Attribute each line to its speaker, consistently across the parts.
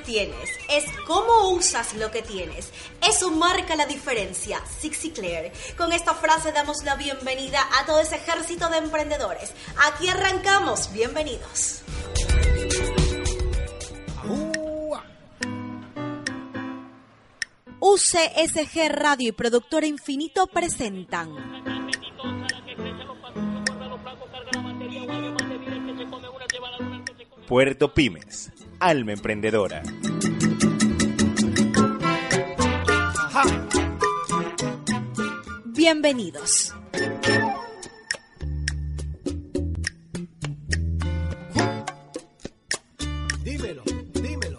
Speaker 1: Tienes, es cómo usas lo que tienes. Eso marca la diferencia. Sixy Claire. Con esta frase damos la bienvenida a todo ese ejército de emprendedores. Aquí arrancamos. Bienvenidos. UCSG Radio y Productora Infinito presentan.
Speaker 2: Puerto Pymes, alma emprendedora.
Speaker 1: Bienvenidos.
Speaker 3: Dímelo, dímelo.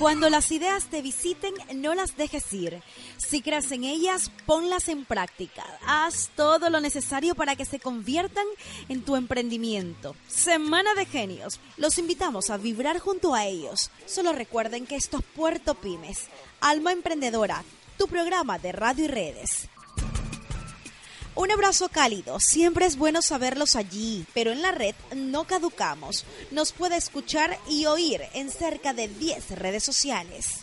Speaker 1: Cuando las ideas te visiten, no las dejes ir. Si crees en ellas, ponlas en práctica. Haz todo lo necesario para que se conviertan en tu emprendimiento. Semana de Genios. Los invitamos a vibrar junto a ellos. Solo recuerden que esto es Puerto Pymes, Alma Emprendedora, tu programa de radio y redes. Un abrazo cálido, siempre es bueno saberlos allí, pero en la red no caducamos. Nos puede escuchar y oír en cerca de 10 redes sociales.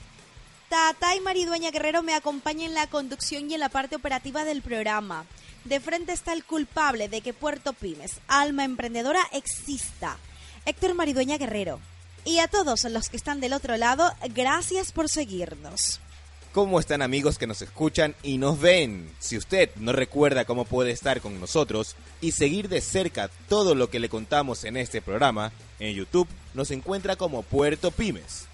Speaker 1: Tata y Maridueña Guerrero me acompañan en la conducción y en la parte operativa del programa. De frente está el culpable de que Puerto Pymes, alma emprendedora, exista. Héctor Maridueña Guerrero. Y a todos los que están del otro lado, gracias por seguirnos.
Speaker 2: ¿Cómo están amigos que nos escuchan y nos ven? Si usted no recuerda cómo puede estar con nosotros y seguir de cerca todo lo que le contamos en este programa, en YouTube nos encuentra como Puerto Pymes.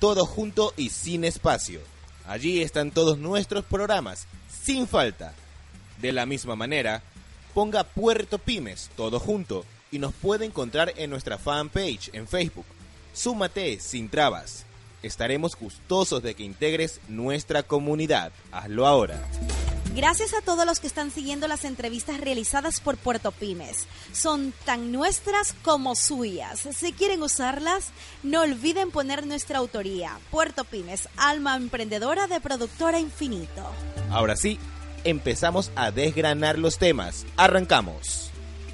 Speaker 2: Todo junto y sin espacio. Allí están todos nuestros programas, sin falta. De la misma manera, ponga Puerto Pymes, todo junto, y nos puede encontrar en nuestra fanpage en Facebook. Súmate sin trabas. Estaremos gustosos de que integres nuestra comunidad. Hazlo ahora.
Speaker 1: Gracias a todos los que están siguiendo las entrevistas realizadas por Puerto Pymes. Son tan nuestras como suyas. Si quieren usarlas, no olviden poner nuestra autoría. Puerto Pymes, alma emprendedora de productora infinito.
Speaker 2: Ahora sí, empezamos a desgranar los temas. Arrancamos.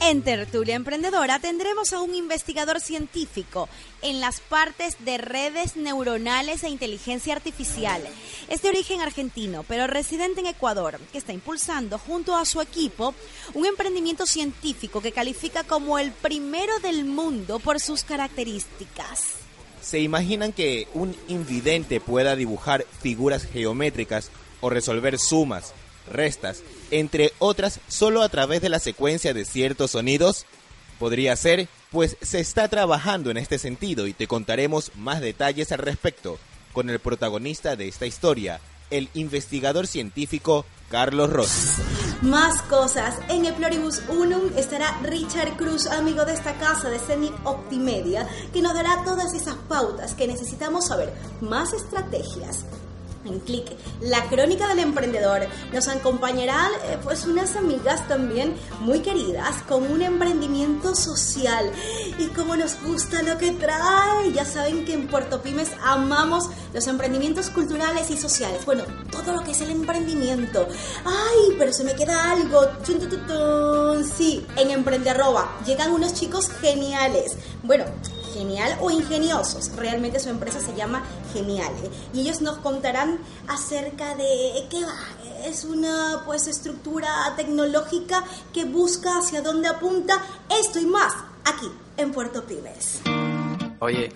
Speaker 1: En Tertulia Emprendedora tendremos a un investigador científico en las partes de redes neuronales e inteligencia artificial. Es de origen argentino, pero residente en Ecuador, que está impulsando junto a su equipo un emprendimiento científico que califica como el primero del mundo por sus características.
Speaker 2: ¿Se imaginan que un invidente pueda dibujar figuras geométricas o resolver sumas, restas, entre otras, solo a través de la secuencia de ciertos sonidos? Podría ser, pues se está trabajando en este sentido y te contaremos más detalles al respecto con el protagonista de esta historia, el investigador científico Carlos Rossi.
Speaker 1: Más cosas. En el Pluribus Unum estará Richard Cruz, amigo de esta casa de Zenit Optimedia, que nos dará todas esas pautas que necesitamos saber, más estrategias en clic la crónica del emprendedor. Nos acompañarán eh, pues unas amigas también muy queridas con un emprendimiento social. Y como nos gusta lo que trae ya saben que en Puerto Pymes amamos los emprendimientos culturales y sociales. Bueno todo lo que es el emprendimiento. Ay pero se me queda algo. Sí en Emprenderroba llegan unos chicos geniales. Bueno genial o ingeniosos. Realmente su empresa se llama Genial. ¿eh? Y ellos nos contarán acerca de qué va. Es una pues estructura tecnológica que busca hacia dónde apunta esto y más aquí en Puerto Pymes.
Speaker 4: Oye,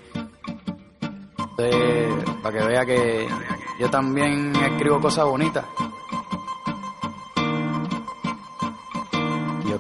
Speaker 4: eh, para que vea que yo también escribo cosas bonitas.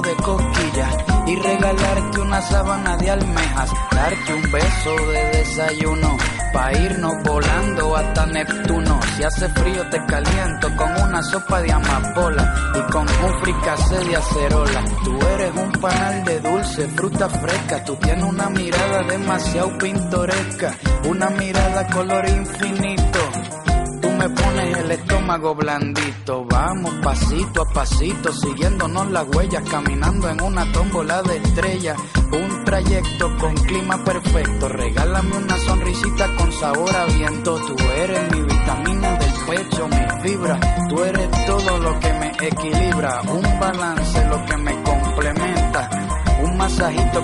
Speaker 4: de cosquillas y regalarte una sábana de almejas, darte un beso de desayuno pa irnos volando hasta Neptuno. Si hace frío te caliento con una sopa de amapola y con un fricase de acerola. Tú eres un panal de dulce, fruta fresca, tú tienes una mirada demasiado pintoresca, una mirada color infinito me pones el estómago blandito. Vamos pasito a pasito, siguiéndonos las huellas, caminando en una tómbola de estrellas. Un trayecto con clima perfecto. Regálame una sonrisita con sabor a viento. Tú eres mi vitamina del pecho, mi fibra. Tú eres todo lo que me equilibra. Un balance, lo que me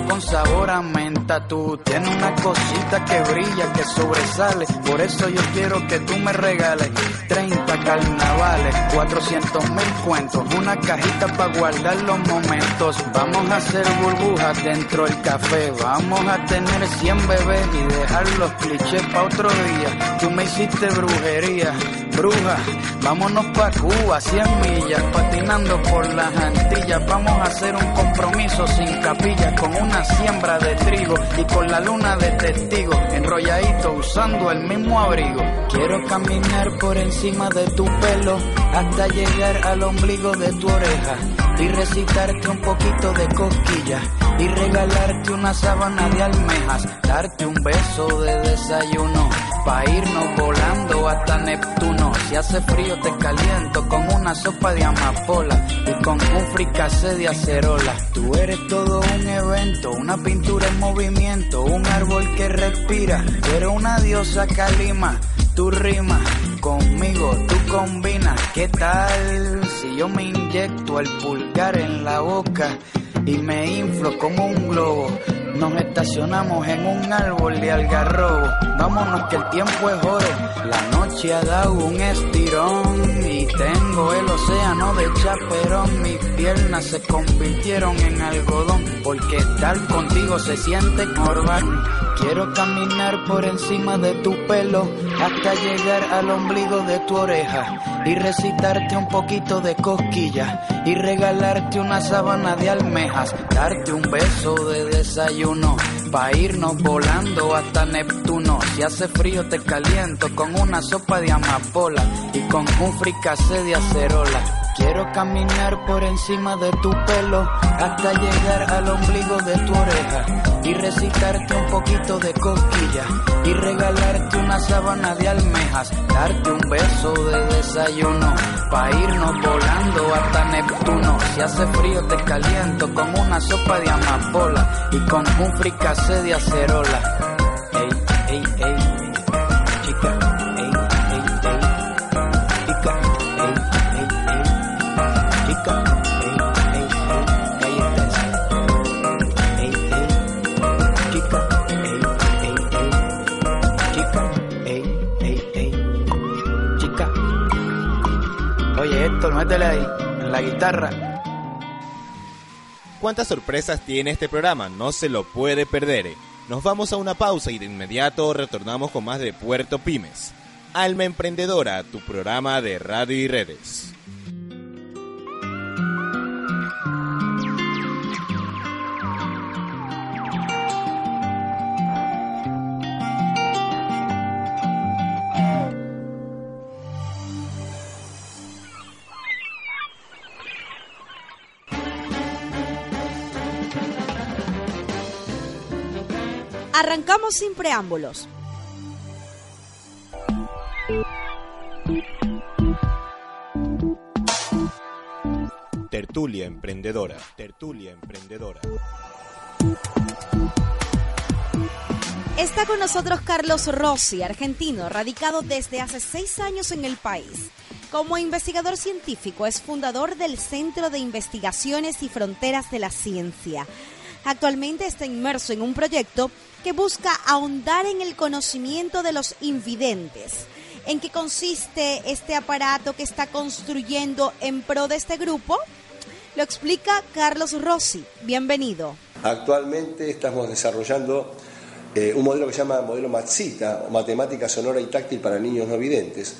Speaker 4: con sabor a menta. Tú tienes una cosita que brilla, que sobresale. Por eso yo quiero que tú me regales 30 carnavales, 400 mil cuentos, una cajita para guardar los momentos. Vamos a hacer burbujas dentro del café. Vamos a tener 100 bebés y dejar los clichés para otro día. Tú me hiciste brujería, bruja. Vámonos pa' Cuba, 100 millas, patinando por las Antillas. Vamos a hacer un compromiso sin capilla con una siembra de trigo y con la luna de testigo, enrolladito usando el mismo abrigo. Quiero caminar por encima de tu pelo hasta llegar al ombligo de tu oreja y recitarte un poquito de cosquillas y regalarte una sábana de almejas, darte un beso de desayuno pa irnos volando hasta Neptuno. Si hace frío te caliento con una sopa de amapola y con un fricase de acerola. Tú eres todo un evento, una pintura en movimiento, un árbol que respira. Tú eres una diosa calima, tu rima conmigo, tú combinas. ¿Qué tal si yo me inyecto el pulgar en la boca y me inflo como un globo? Nos estacionamos en un árbol de algarrobo. Vámonos que el tiempo es oro. La noche ha dado un estirón tengo el océano de chaperón. Mis piernas se convirtieron en algodón porque estar contigo se siente corbán. Quiero caminar por encima de tu pelo hasta llegar al ombligo de tu oreja y recitarte un poquito de cosquillas y regalarte una sábana de almejas, darte un beso de desayuno pa irnos volando hasta Neptuno. Si hace frío te caliento con una sopa de amapola y con un fricase de acerola. Quiero caminar por encima de tu pelo hasta llegar al ombligo de tu oreja y recitarte un poquito de cosquilla y regalarte una sábana de almejas, darte un beso de desayuno pa irnos volando hasta Neptuno. Si hace frío te caliento con una sopa de amapola y con un fricase de acerola. Métele ahí, en la guitarra.
Speaker 2: ¿Cuántas sorpresas tiene este programa? No se lo puede perder. Nos vamos a una pausa y de inmediato retornamos con más de Puerto Pymes. Alma Emprendedora, tu programa de radio y redes.
Speaker 1: Arrancamos sin preámbulos.
Speaker 2: Tertulia Emprendedora. Tertulia Emprendedora.
Speaker 1: Está con nosotros Carlos Rossi, argentino, radicado desde hace seis años en el país.
Speaker 5: Como investigador científico es fundador del Centro de Investigaciones y Fronteras de la Ciencia. Actualmente está inmerso en un proyecto que busca ahondar en el conocimiento de los invidentes. ¿En qué consiste este aparato que está construyendo en pro de este grupo? Lo explica Carlos Rossi. Bienvenido.
Speaker 6: Actualmente estamos desarrollando eh, un modelo que se llama modelo Matsita, o Matemática Sonora y Táctil para Niños No Videntes,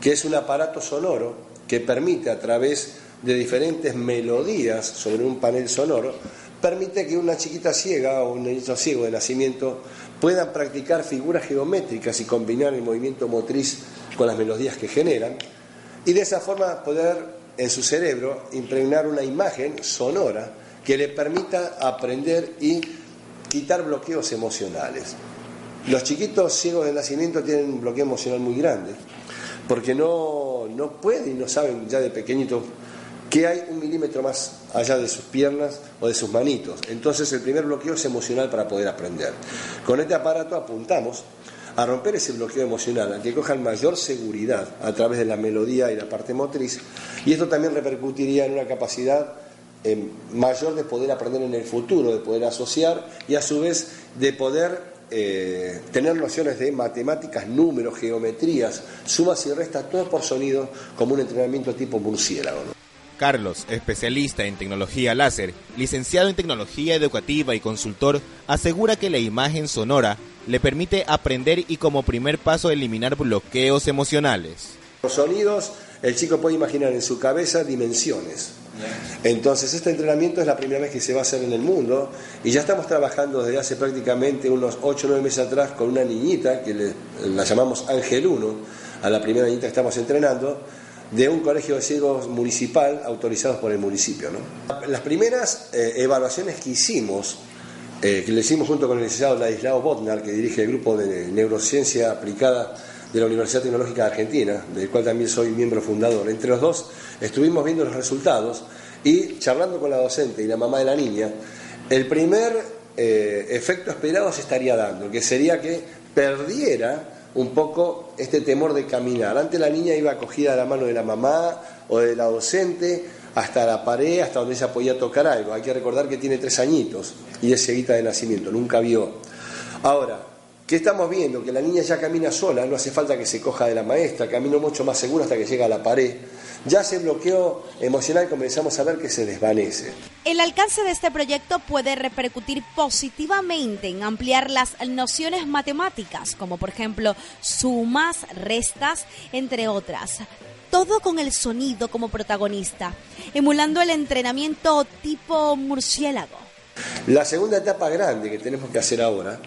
Speaker 6: que es un aparato sonoro que permite a través de diferentes melodías sobre un panel sonoro, permite que una chiquita ciega o un niño ciego de nacimiento puedan practicar figuras geométricas y combinar el movimiento motriz con las melodías que generan y de esa forma poder en su cerebro impregnar una imagen sonora que le permita aprender y quitar bloqueos emocionales. Los chiquitos ciegos de nacimiento tienen un bloqueo emocional muy grande, porque no, no pueden y no saben ya de pequeñitos que hay un milímetro más allá de sus piernas o de sus manitos. Entonces el primer bloqueo es emocional para poder aprender. Con este aparato apuntamos a romper ese bloqueo emocional, a que cojan mayor seguridad a través de la melodía y la parte motriz, y esto también repercutiría en una capacidad eh, mayor de poder aprender en el futuro, de poder asociar y a su vez de poder eh, tener nociones de matemáticas, números, geometrías, sumas y restas, todo por sonido, como un entrenamiento tipo murciélago.
Speaker 2: Carlos, especialista en tecnología láser, licenciado en tecnología educativa y consultor, asegura que la imagen sonora le permite aprender y como primer paso eliminar bloqueos emocionales.
Speaker 6: Los sonidos, el chico puede imaginar en su cabeza dimensiones. Entonces, este entrenamiento es la primera vez que se va a hacer en el mundo y ya estamos trabajando desde hace prácticamente unos 8 o 9 meses atrás con una niñita que la llamamos Ángel 1, a la primera niñita que estamos entrenando, de un colegio de ciegos municipal autorizados por el municipio. Las primeras eh, evaluaciones que hicimos, eh, que le hicimos junto con el licenciado Ladislao Botnar, que dirige el grupo de neurociencia aplicada de la Universidad Tecnológica de Argentina, del cual también soy miembro fundador. Entre los dos estuvimos viendo los resultados y charlando con la docente y la mamá de la niña, el primer eh, efecto esperado se estaría dando, que sería que perdiera un poco este temor de caminar. Antes la niña iba acogida a la mano de la mamá o de la docente hasta la pared, hasta donde ella podía tocar algo. Hay que recordar que tiene tres añitos y es ceguita de nacimiento, nunca vio. Ahora, ¿qué estamos viendo? Que la niña ya camina sola, no hace falta que se coja de la maestra, camina mucho más seguro hasta que llega a la pared ya ese bloqueo emocional comenzamos a ver que se desvanece.
Speaker 5: El alcance de este proyecto puede repercutir positivamente en ampliar las nociones matemáticas, como por ejemplo sumas, restas, entre otras. Todo con el sonido como protagonista, emulando el entrenamiento tipo murciélago.
Speaker 6: La segunda etapa grande que tenemos que hacer ahora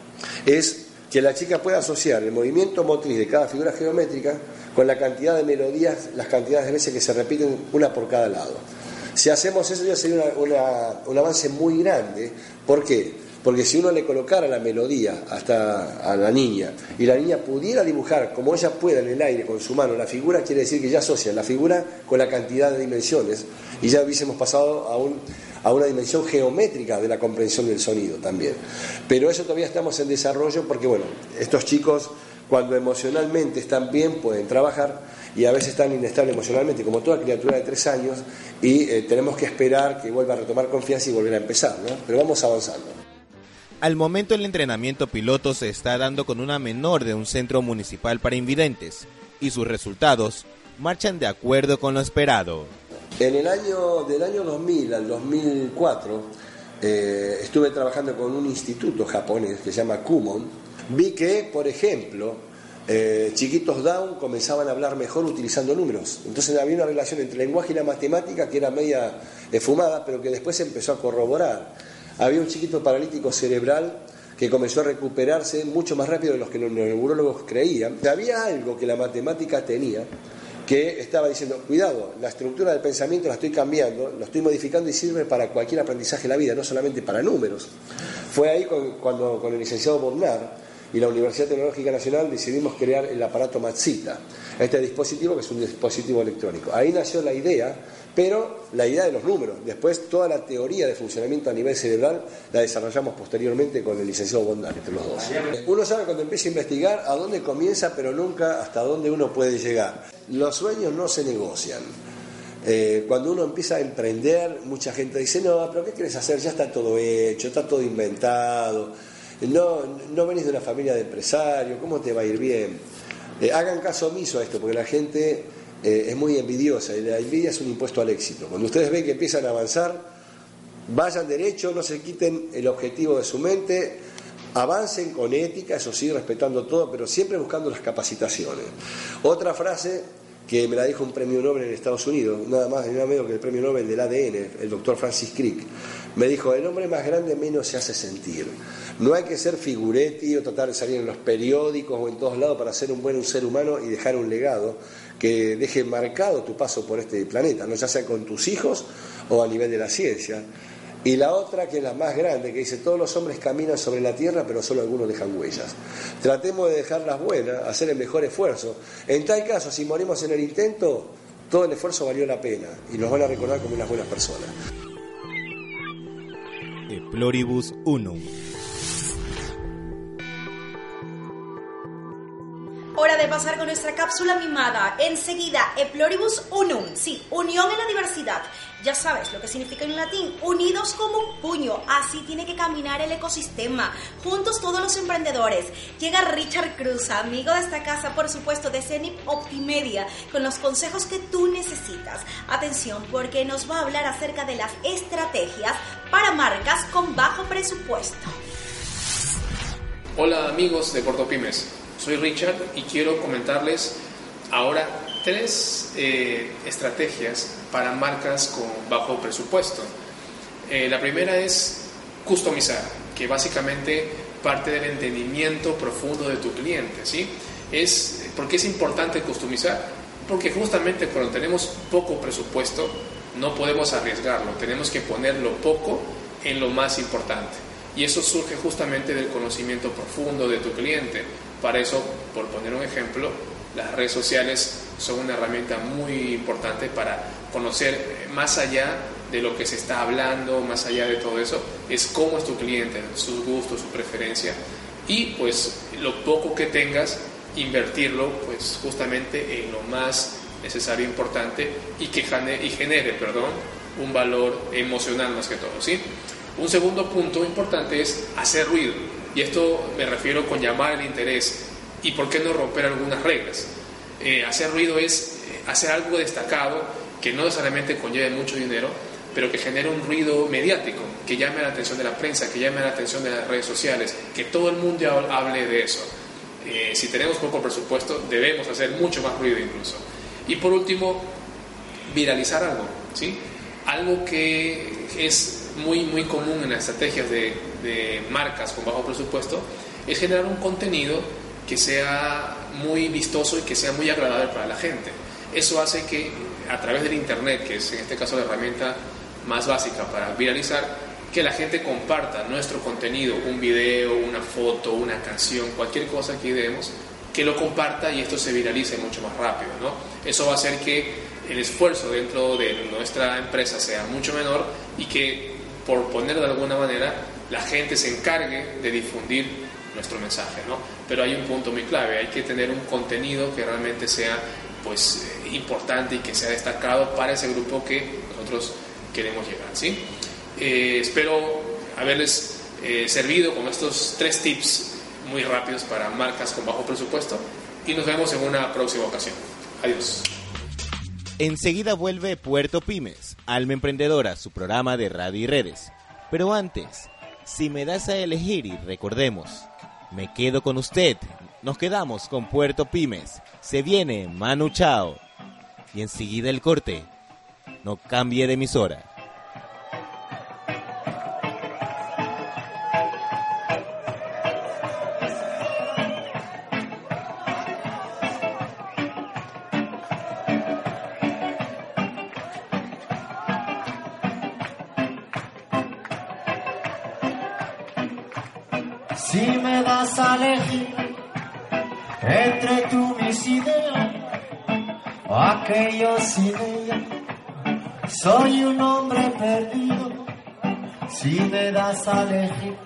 Speaker 6: es que la chica pueda asociar el movimiento motriz de cada figura geométrica con la cantidad de melodías, las cantidades de veces que se repiten una por cada lado. Si hacemos eso ya sería un avance muy grande. ¿Por qué? Porque si uno le colocara la melodía hasta a la niña y la niña pudiera dibujar como ella pueda en el aire con su mano la figura, quiere decir que ya asocia la figura con la cantidad de dimensiones y ya hubiésemos pasado a, un, a una dimensión geométrica de la comprensión del sonido también. Pero eso todavía estamos en desarrollo porque, bueno, estos chicos cuando emocionalmente están bien pueden trabajar y a veces están inestables emocionalmente, como toda criatura de tres años, y eh, tenemos que esperar que vuelva a retomar confianza y volver a empezar, ¿no? Pero vamos avanzando.
Speaker 2: Al momento el entrenamiento piloto se está dando con una menor de un centro municipal para invidentes y sus resultados marchan de acuerdo con lo esperado.
Speaker 6: En el año del año 2000 al 2004 eh, estuve trabajando con un instituto japonés que se llama Kumon vi que, por ejemplo, eh, chiquitos down comenzaban a hablar mejor utilizando números. Entonces había una relación entre el lenguaje y la matemática que era media fumada, pero que después se empezó a corroborar. Había un chiquito paralítico cerebral que comenzó a recuperarse mucho más rápido de lo que los neurólogos creían. Había algo que la matemática tenía que estaba diciendo, cuidado, la estructura del pensamiento la estoy cambiando, lo estoy modificando y sirve para cualquier aprendizaje de la vida, no solamente para números. Fue ahí cuando con el licenciado Bodnar y la Universidad Tecnológica Nacional decidimos crear el aparato Matsita, este dispositivo que es un dispositivo electrónico. Ahí nació la idea, pero la idea de los números. Después toda la teoría de funcionamiento a nivel cerebral la desarrollamos posteriormente con el licenciado Bondal, entre los dos. Uno sabe cuando empieza a investigar a dónde comienza, pero nunca hasta dónde uno puede llegar. Los sueños no se negocian. Eh, cuando uno empieza a emprender, mucha gente dice, no, pero ¿qué quieres hacer? Ya está todo hecho, está todo inventado, no, no venís de una familia de empresarios, ¿cómo te va a ir bien? Eh, hagan caso omiso a esto, porque la gente eh, es muy envidiosa y la envidia es un impuesto al éxito. Cuando ustedes ven que empiezan a avanzar, vayan derecho, no se quiten el objetivo de su mente, avancen con ética, eso sí, respetando todo, pero siempre buscando las capacitaciones. Otra frase que me la dijo un premio Nobel en Estados Unidos, nada más y nada menos que el premio Nobel del ADN, el doctor Francis Crick. Me dijo, el hombre más grande menos se hace sentir. No hay que ser figuretti o tratar de salir en los periódicos o en todos lados para ser un buen ser humano y dejar un legado que deje marcado tu paso por este planeta, no ya sea con tus hijos o a nivel de la ciencia. Y la otra, que es la más grande, que dice, todos los hombres caminan sobre la tierra, pero solo algunos dejan huellas. Tratemos de dejarlas buenas, hacer el mejor esfuerzo. En tal caso, si morimos en el intento, todo el esfuerzo valió la pena y nos van a recordar como unas buenas personas.
Speaker 2: De Pluribus.
Speaker 1: Pasar con nuestra cápsula mimada. Enseguida, Eploribus Unum. Sí, unión en la diversidad. Ya sabes lo que significa en latín, unidos como un puño. Así tiene que caminar el ecosistema. Juntos todos los emprendedores. Llega Richard Cruz, amigo de esta casa, por supuesto, de Zenip Optimedia, con los consejos que tú necesitas. Atención, porque nos va a hablar acerca de las estrategias para marcas con bajo presupuesto.
Speaker 7: Hola amigos de Portopymes, soy Richard y quiero comentarles ahora tres eh, estrategias para marcas con bajo presupuesto. Eh, la primera es customizar, que básicamente parte del entendimiento profundo de tu cliente. ¿sí? Es, ¿Por qué es importante customizar? Porque justamente cuando tenemos poco presupuesto no podemos arriesgarlo, tenemos que poner lo poco en lo más importante. Y eso surge justamente del conocimiento profundo de tu cliente. Para eso, por poner un ejemplo, las redes sociales son una herramienta muy importante para conocer más allá de lo que se está hablando, más allá de todo eso, es cómo es tu cliente, sus gustos, su preferencia y pues lo poco que tengas, invertirlo pues justamente en lo más necesario, importante y que genere, y perdón, un valor emocional más que todo. ¿sí? Un segundo punto importante es hacer ruido y esto me refiero con llamar el interés y por qué no romper algunas reglas. Eh, hacer ruido es eh, hacer algo destacado que no necesariamente conlleve mucho dinero, pero que genere un ruido mediático, que llame la atención de la prensa, que llame la atención de las redes sociales, que todo el mundo hable de eso. Eh, si tenemos poco presupuesto, debemos hacer mucho más ruido incluso. Y por último, viralizar algo, ¿sí? Algo que es muy, muy común en las estrategias de, de marcas con bajo presupuesto, es generar un contenido que sea muy vistoso y que sea muy agradable para la gente. Eso hace que a través del Internet, que es en este caso la herramienta más básica para viralizar, que la gente comparta nuestro contenido, un video, una foto, una canción, cualquier cosa que ideemos, que lo comparta y esto se viralice mucho más rápido. ¿no? Eso va a hacer que el esfuerzo dentro de nuestra empresa sea mucho menor y que, por ponerlo de alguna manera, la gente se encargue de difundir nuestro mensaje, ¿no? Pero hay un punto muy clave, hay que tener un contenido que realmente sea pues eh, importante y que sea destacado para ese grupo que nosotros queremos llegar, ¿sí? Eh, espero haberles eh, servido con estos tres tips muy rápidos para marcas con bajo presupuesto y nos vemos en una próxima ocasión. Adiós.
Speaker 2: Enseguida vuelve Puerto Pymes, Alma Emprendedora, su programa de radio y redes. Pero antes, si me das a elegir y recordemos, me quedo con usted. Nos quedamos con Puerto Pymes. Se viene Manu Chao. Y enseguida el corte. No cambie de emisora.
Speaker 8: O aquellos sin ella, soy un hombre perdido. Si me das a elegir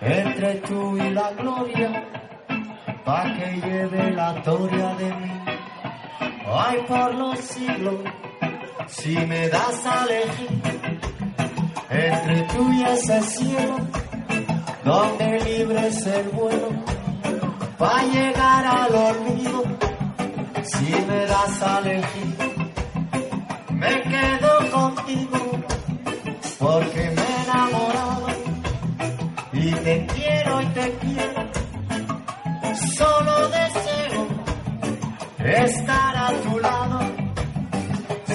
Speaker 8: entre tú y la gloria, pa' que lleve la gloria de mí. Ay, por los siglos, si me das a elegir entre tú y ese cielo, donde libre es el vuelo, pa' llegar al olvido, si me das a elegir, me quedo contigo, porque me he enamorado y te quiero y te quiero. Solo deseo estar a tu lado,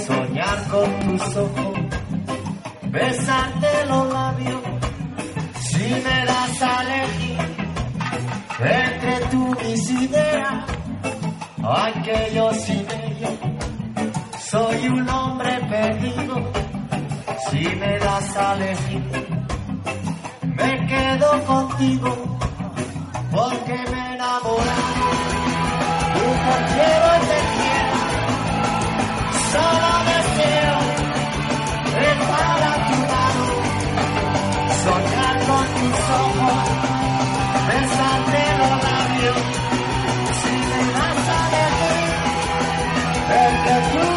Speaker 8: soñar con tus ojos, besarte los labios. Si me das a elegir entre tú mis ideas, ay que yo sin ella soy un hombre perdido. Si me das a elegir me quedo contigo porque me enamorado. Te quiero y te quiero, solo deseo estar a tu lado, soñar con tus ojos, besarte entre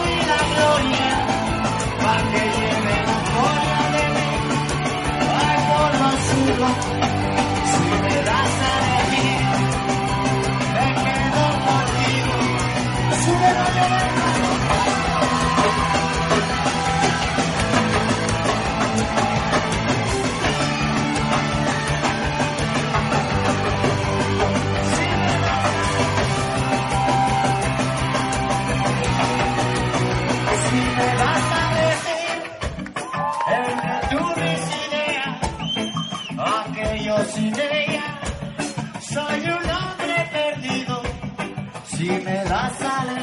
Speaker 8: me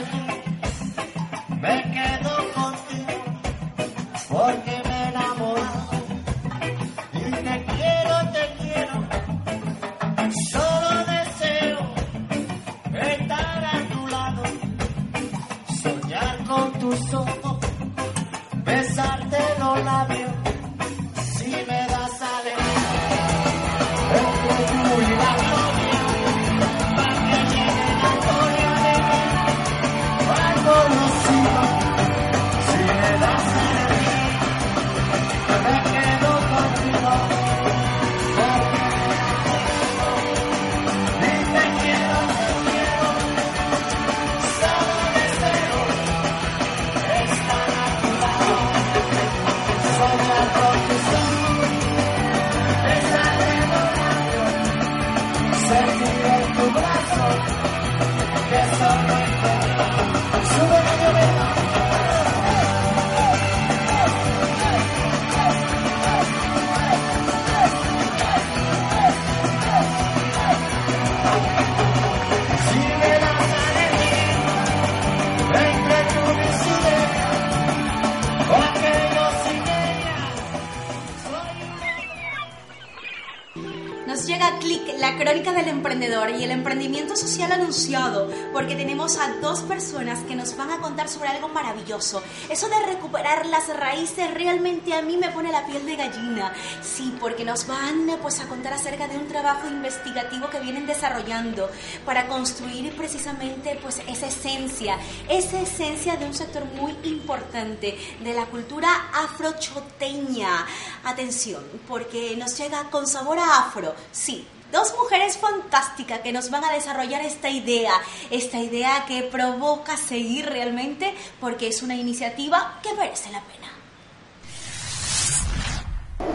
Speaker 1: personas que nos van a contar sobre algo maravilloso. Eso de recuperar las raíces realmente a mí me pone la piel de gallina. Sí, porque nos van pues a contar acerca de un trabajo investigativo que vienen desarrollando para construir precisamente pues esa esencia, esa esencia de un sector muy importante de la cultura afrochoteña. Atención, porque nos llega con sabor a afro. Sí, Dos mujeres fantásticas que nos van a desarrollar esta idea, esta idea que provoca seguir realmente porque es una iniciativa que merece la pena.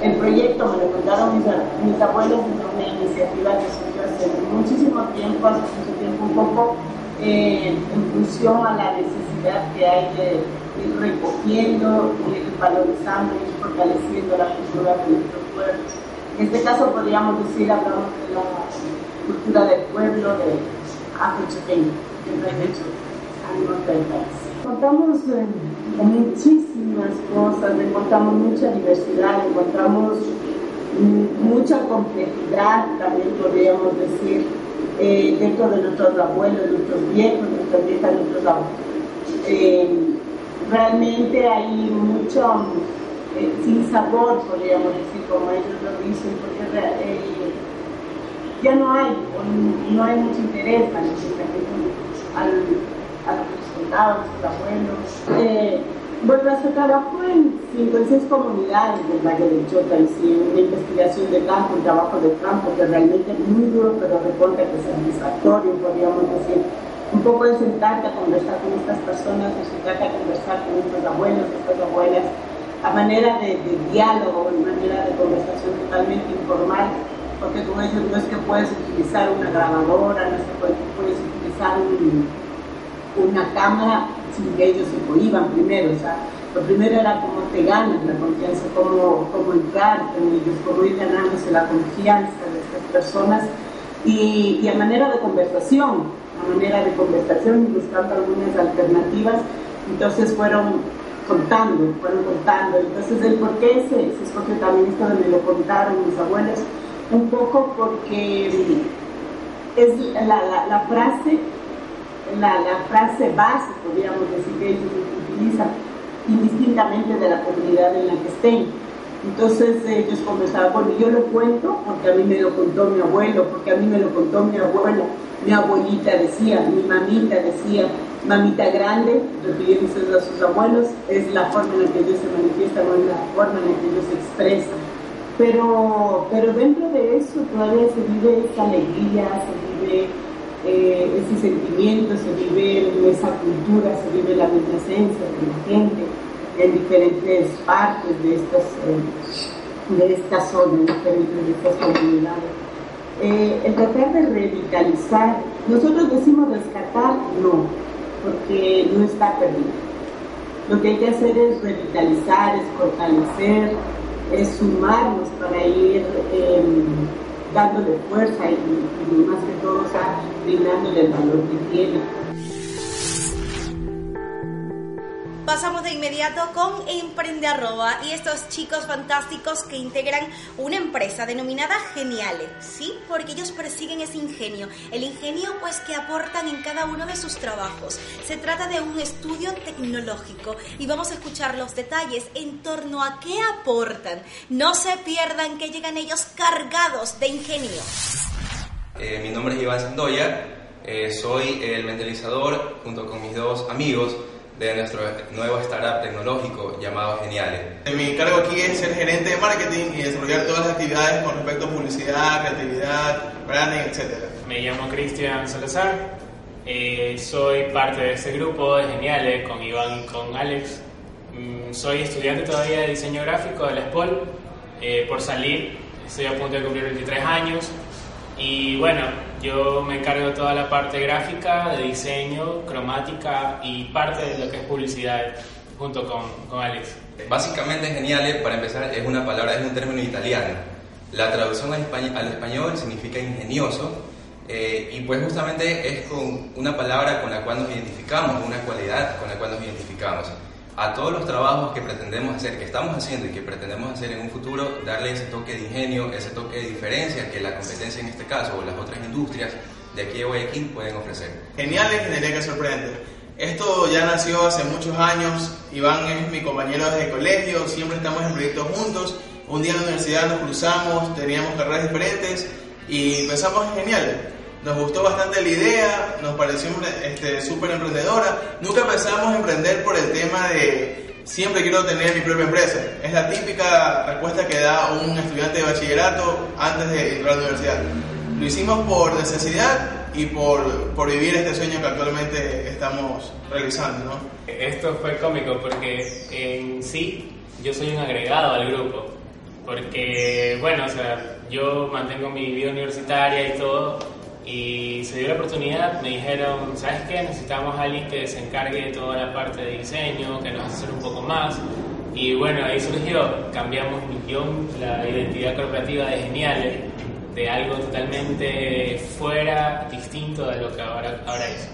Speaker 9: El proyecto, me lo contaron mis, mis abuelos, es una iniciativa que surgió hace muchísimo tiempo, hace mucho tiempo un poco eh, en función a la necesidad que hay de ir recogiendo, ir valorizando, ir fortaleciendo la cultura de nuestros pueblos. En este caso podríamos decir, hablamos de la cultura del pueblo de afrochoteño, que no hecho al norte del país. Encontramos eh, muchísimas cosas, encontramos mucha diversidad, encontramos mucha complejidad, también podríamos decir, eh, dentro de nuestros abuelos, nuestros viejos, nuestras viejas, nuestros abuelos. Eh, realmente hay mucho sin sabor, podríamos decir, como ellos lo dicen, porque ya no hay, no hay mucho interés para al, a los soldados, a los abuelos. Eh, trabajó en 56 comunidades del Valle del Chota sí, una investigación de campo, un trabajo de campo que realmente es muy duro, pero reporta que es satisfactorio, podríamos decir. Un poco de sentarte a conversar con estas personas, de sentarte a conversar con estos abuelos, estas abuelas, a manera de, de diálogo, a manera de conversación totalmente informal, porque como ellos no es que puedes utilizar una grabadora, no es que puedes utilizar una cámara sin que ellos se cohiban primero, o sea, lo primero era cómo te ganas la confianza, cómo, cómo entrar con ellos, cómo ir ganándose la confianza de estas personas y, y a manera de conversación, a manera de conversación y buscando algunas alternativas, entonces fueron contando, fueron contando, entonces el por qué se, se escogió también esto me lo contaron mis abuelos, un poco porque es la, la, frase, la, la, frase base, podríamos decir, que ellos utilizan indistintamente de la comunidad en la que estén. Entonces ellos conversaban, bueno, yo lo cuento porque a mí me lo contó mi abuelo, porque a mí me lo contó mi abuela, mi abuelita decía, mi mamita decía, mamita grande, refiriéndose a sus abuelos, es la forma en la que ellos se manifiestan o es la forma en la que ellos se expresan. Pero, pero dentro de eso todavía se vive esa alegría, se vive eh, ese sentimiento, se vive esa cultura, se vive la misma esencia de la gente en diferentes partes de estas, eh, de esta zona, en diferentes de estas comunidades. Eh, el tratar de revitalizar, nosotros decimos rescatar, no, porque no está perdido. Lo que hay que hacer es revitalizar, es fortalecer, es sumarnos para ir eh, dándole fuerza y, más que todo, o sea, brindándole el valor que tiene.
Speaker 5: Pasamos de inmediato con Emprende Arroba y estos chicos fantásticos que integran una empresa denominada Geniale, ¿sí? Porque ellos persiguen ese ingenio, el ingenio pues que aportan en cada uno de sus trabajos. Se trata de un estudio tecnológico y vamos a escuchar los detalles en torno a qué aportan. No se pierdan que llegan ellos cargados de ingenio.
Speaker 10: Eh, mi nombre es Iván Sandoya, eh, soy el mentalizador junto con mis dos amigos de nuestro nuevo startup tecnológico llamado Geniales.
Speaker 11: Mi cargo aquí es ser gerente de marketing y desarrollar todas las actividades con respecto a publicidad, creatividad, branding, etc.
Speaker 12: Me llamo Cristian Salazar, eh, soy parte de este grupo de Geniales con Iván y con Alex. Mm, soy estudiante todavía de diseño gráfico de la SPOL, eh, por salir, estoy a punto de cumplir 23 años y bueno, yo me encargo de toda la parte gráfica, de diseño, cromática y parte de lo que es publicidad junto con, con Alex.
Speaker 10: Básicamente Geniale, para empezar, es una palabra, es un término italiano. La traducción al español, al español significa ingenioso eh, y pues justamente es con una palabra con la cual nos identificamos, una cualidad con la cual nos identificamos a todos los trabajos que pretendemos hacer, que estamos haciendo y que pretendemos hacer en un futuro, darle ese toque de ingenio, ese toque de diferencia que la competencia en este caso o las otras industrias de aquí de Guayaquil pueden ofrecer.
Speaker 11: Genial ingeniería que sorprende. Esto ya nació hace muchos años, Iván es mi compañero desde el colegio, siempre estamos en proyectos juntos, un día en la universidad nos cruzamos, teníamos carreras diferentes y pensamos en genial nos gustó bastante la idea, nos pareció este, súper emprendedora. Nunca pensamos emprender por el tema de siempre quiero tener mi propia empresa. Es la típica respuesta que da un estudiante de bachillerato antes de entrar a la universidad. Lo hicimos por necesidad y por, por vivir este sueño que actualmente estamos realizando. ¿no?
Speaker 12: Esto fue cómico porque en sí yo soy un agregado al grupo. Porque, bueno, o sea, yo mantengo mi vida universitaria y todo, y se dio la oportunidad, me dijeron, ¿sabes qué? Necesitamos a alguien que se encargue de toda la parte de diseño, que nos hace hacer un poco más. Y bueno, ahí surgió, cambiamos millón la identidad corporativa de Geniales, de algo totalmente fuera, distinto de lo que ahora, ahora es.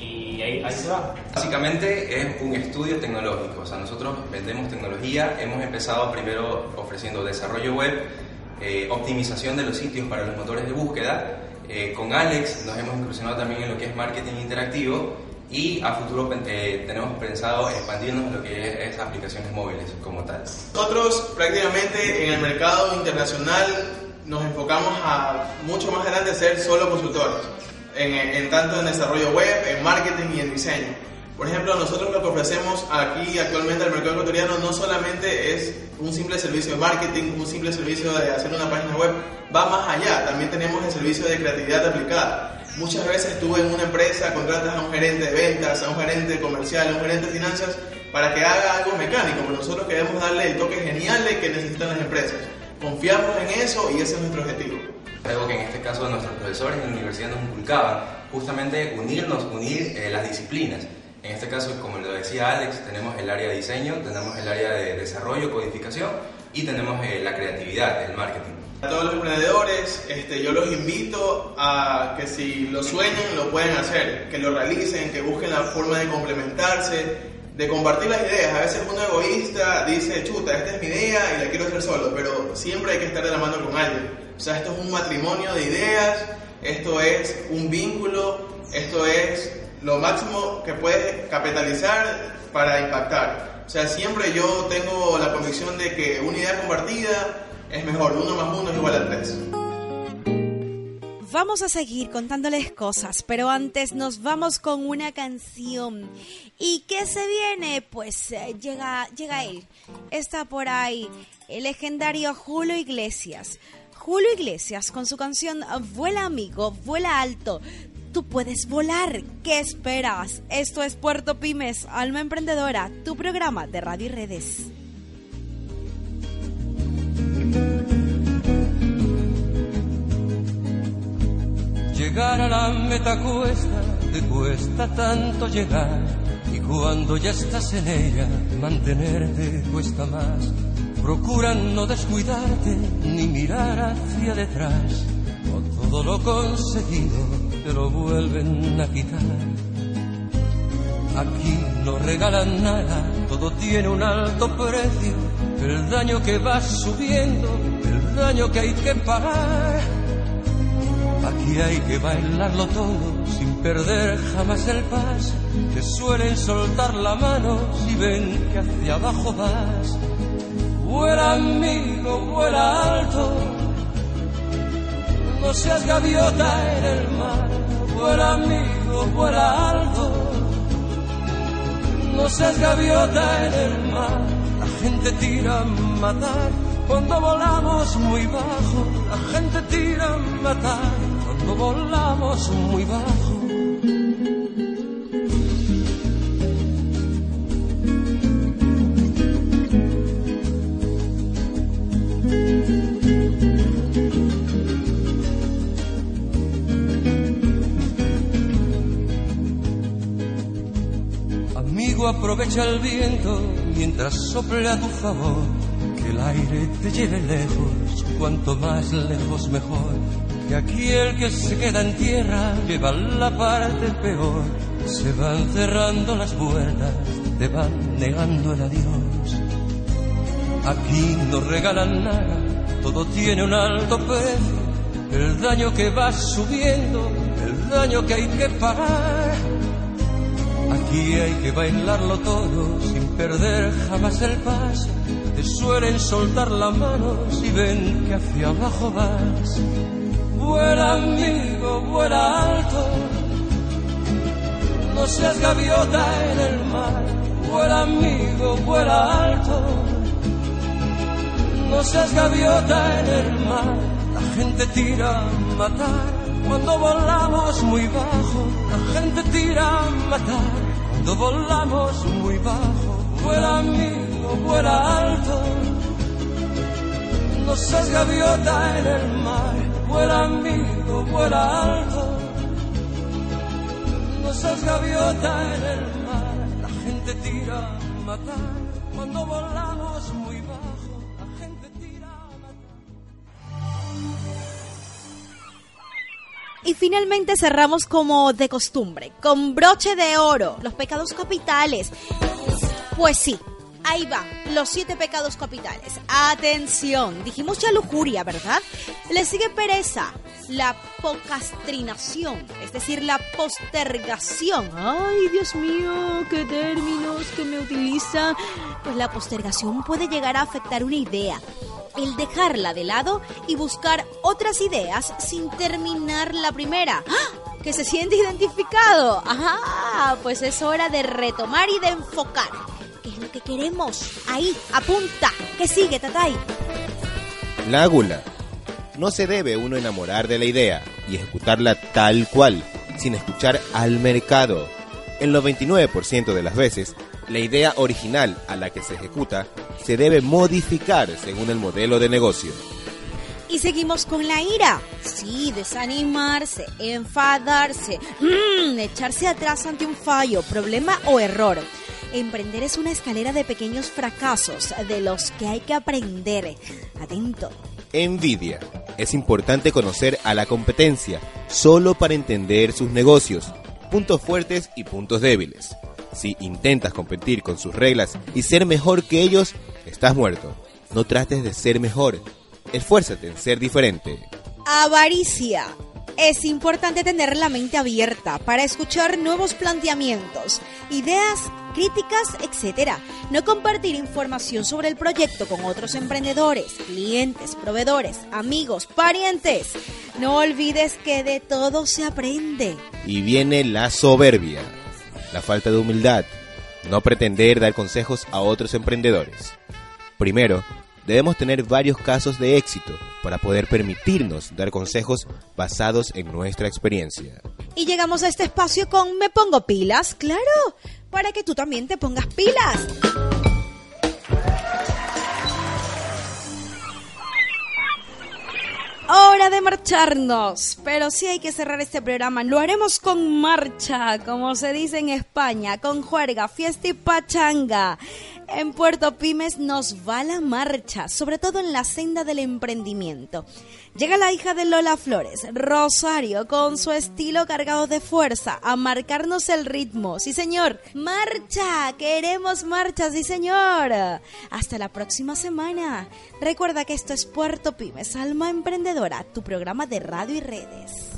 Speaker 12: Y ahí, ahí se va.
Speaker 10: Básicamente es un estudio tecnológico, o sea, nosotros vendemos tecnología, hemos empezado primero ofreciendo desarrollo web, eh, optimización de los sitios para los motores de búsqueda. Eh, con Alex nos hemos incursionado también en lo que es marketing interactivo y a futuro eh, tenemos pensado expandirnos en lo que es, aplicaciones móviles como tal.
Speaker 11: Nosotros prácticamente en el mercado internacional nos enfocamos a mucho más adelante ser solo consultores, en, en tanto en desarrollo web, en marketing y en diseño. Por ejemplo, nosotros lo que ofrecemos aquí actualmente al mercado ecuatoriano no solamente es un simple servicio de marketing, un simple servicio de hacer una página web, va más allá, también tenemos el servicio de creatividad aplicada. Muchas veces tú en una empresa contratas a un gerente de ventas, a un gerente comercial, a un gerente de finanzas para que haga algo mecánico, pero nosotros queremos darle el toque genial que necesitan las empresas. Confiamos en eso y ese es nuestro objetivo.
Speaker 10: Algo que en este caso nuestros profesores en la universidad nos inculcaban, justamente unirnos, unir eh, las disciplinas. En este caso, como lo decía Alex, tenemos el área de diseño, tenemos el área de desarrollo, codificación y tenemos eh, la creatividad, el marketing.
Speaker 11: A todos los emprendedores, este, yo los invito a que si lo sueñan, lo pueden hacer, que lo realicen, que busquen la forma de complementarse, de compartir las ideas. A veces uno egoísta dice, chuta, esta es mi idea y la quiero hacer solo, pero siempre hay que estar de la mano con alguien. O sea, esto es un matrimonio de ideas, esto es un vínculo, esto es lo máximo que puedes capitalizar para impactar. O sea, siempre yo tengo la convicción de que una idea compartida es mejor, uno más uno es igual a tres.
Speaker 5: Vamos a seguir contándoles cosas, pero antes nos vamos con una canción. ¿Y qué se viene? Pues eh, llega, llega él. Está por ahí el legendario Julio Iglesias. Julio Iglesias con su canción Vuela amigo, vuela alto tú puedes volar. ¿Qué esperas? Esto es Puerto Pymes, Alma Emprendedora, tu programa de radio y redes.
Speaker 13: Llegar a la meta cuesta, te cuesta tanto llegar. Y cuando ya estás en ella, mantenerte cuesta más. Procura no descuidarte ni mirar hacia detrás. O todo lo conseguido te lo vuelven a quitar. Aquí no regalan nada, todo tiene un alto precio. El daño que va subiendo, el daño que hay que pagar. Aquí hay que bailarlo todo sin perder jamás el paso. Te suelen soltar la mano si ven que hacia abajo vas. Vuela amigo, vuela alto. No seas gaviota en el mar vuela amigo, vuela alto. No seas gaviota en el mar, la gente tira a matar cuando volamos muy bajo. La gente tira a matar cuando volamos muy bajo. Aprovecha el viento mientras sople a tu favor, que el aire te lleve lejos, cuanto más lejos mejor. Que aquí el que se queda en tierra lleva la parte peor, se van cerrando las puertas, te van negando el adiós. Aquí no regalan nada, todo tiene un alto precio, el daño que va subiendo, el daño que hay que pagar Aquí hay que bailarlo todo sin perder jamás el paso. Te suelen soltar la mano si ven que hacia abajo vas. Vuela amigo, vuela alto. No seas gaviota en el mar. Vuela amigo, vuela alto. No seas gaviota en el mar. La gente tira a matar cuando volamos muy bajo. La gente tira a matar cuando volamos muy bajo, vuela amigo, vuela alto. No seas gaviota en el mar, vuela amigo, vuela alto. No seas gaviota en el mar, la gente tira a matar cuando volamos muy bajo.
Speaker 5: Y finalmente cerramos como de costumbre, con broche de oro, los pecados capitales. Pues sí,
Speaker 1: Ahí va, los siete pecados capitales. Atención, dijimos ya lujuria, ¿verdad? Le sigue pereza, la pocastrinación, es decir, la postergación. Ay, Dios mío, qué términos que me utiliza. Pues la postergación puede llegar a afectar una idea el dejarla de lado y buscar otras ideas sin terminar la primera. ¡Ah! ¿Que se siente identificado? Ajá, pues es hora de retomar y de enfocar. ¿Qué es lo que queremos? Ahí, apunta. ¿Qué sigue, Tatay?
Speaker 2: La. No se debe uno enamorar de la idea y ejecutarla tal cual, sin escuchar al mercado. En los 29% de las veces, la idea original a la que se ejecuta se debe modificar según el modelo de negocio.
Speaker 1: Y seguimos con la ira. Sí, desanimarse, enfadarse, mm, echarse atrás ante un fallo, problema o error. Emprender es una escalera de pequeños fracasos de los que hay que aprender. Atento.
Speaker 2: Envidia. Es importante conocer a la competencia solo para entender sus negocios, puntos fuertes y puntos débiles. Si intentas competir con sus reglas y ser mejor que ellos, estás muerto. No trates de ser mejor. Esfuérzate en ser diferente.
Speaker 1: Avaricia. Es importante tener la mente abierta para escuchar nuevos planteamientos, ideas, críticas, etc. No compartir información sobre el proyecto con otros emprendedores, clientes, proveedores, amigos, parientes. No olvides que de todo se aprende.
Speaker 2: Y viene la soberbia la falta de humildad, no pretender dar consejos a otros emprendedores. Primero, debemos tener varios casos de éxito para poder permitirnos dar consejos basados en nuestra experiencia.
Speaker 1: Y llegamos a este espacio con Me Pongo Pilas, claro, para que tú también te pongas pilas. Hora de marcharnos, pero sí hay que cerrar este programa. Lo haremos con marcha, como se dice en España, con juerga, fiesta y pachanga. En Puerto Pymes nos va la marcha, sobre todo en la senda del emprendimiento. Llega la hija de Lola Flores, Rosario, con su estilo cargado de fuerza, a marcarnos el ritmo. Sí, señor. Marcha, queremos marcha, sí, señor. Hasta la próxima semana. Recuerda que esto es Puerto Pymes, Alma Emprendedora, tu programa de radio y redes.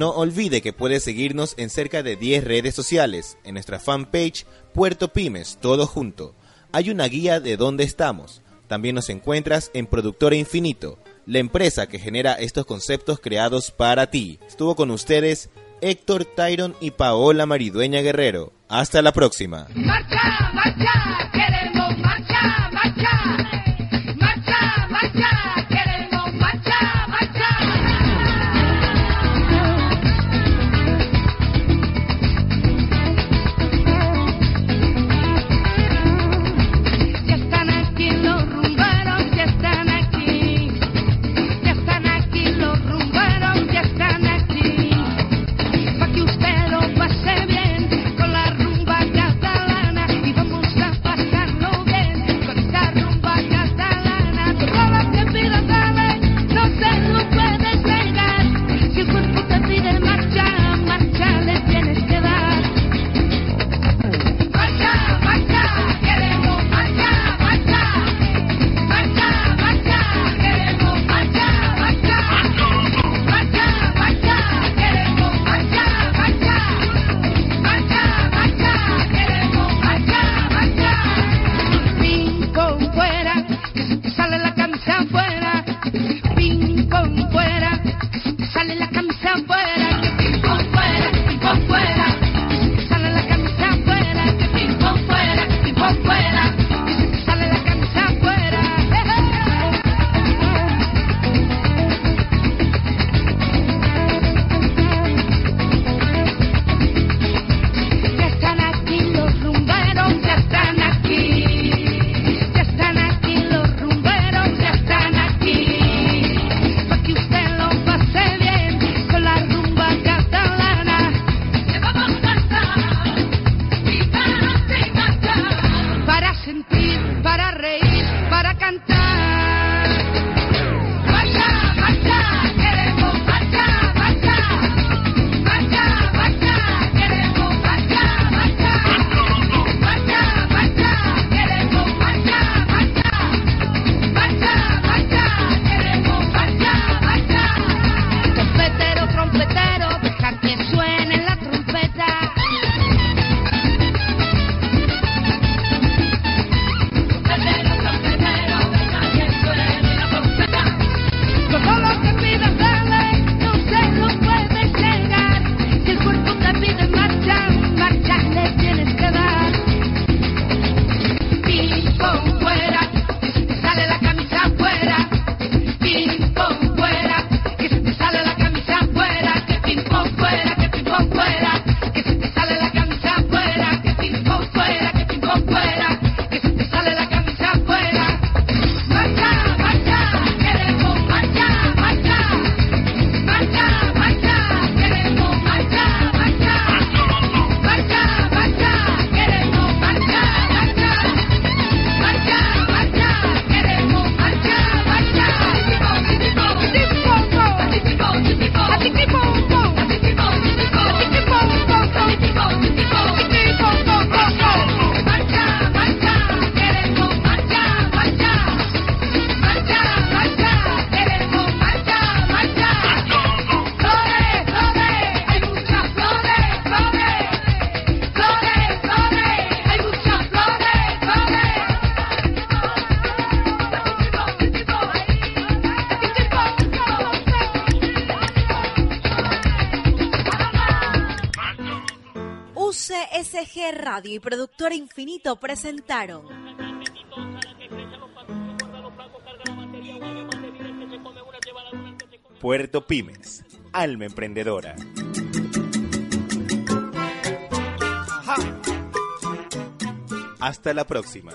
Speaker 2: No olvide que puede seguirnos en cerca de 10 redes sociales, en nuestra fanpage Puerto Pymes, todo junto hay una guía de dónde estamos. También nos encuentras en Productora Infinito, la empresa que genera estos conceptos creados para ti. Estuvo con ustedes Héctor Tyron y Paola Maridueña Guerrero. Hasta la próxima.
Speaker 14: pase bien
Speaker 1: Radio y Productora Infinito presentaron
Speaker 2: Puerto Pymes, alma emprendedora. Hasta la próxima.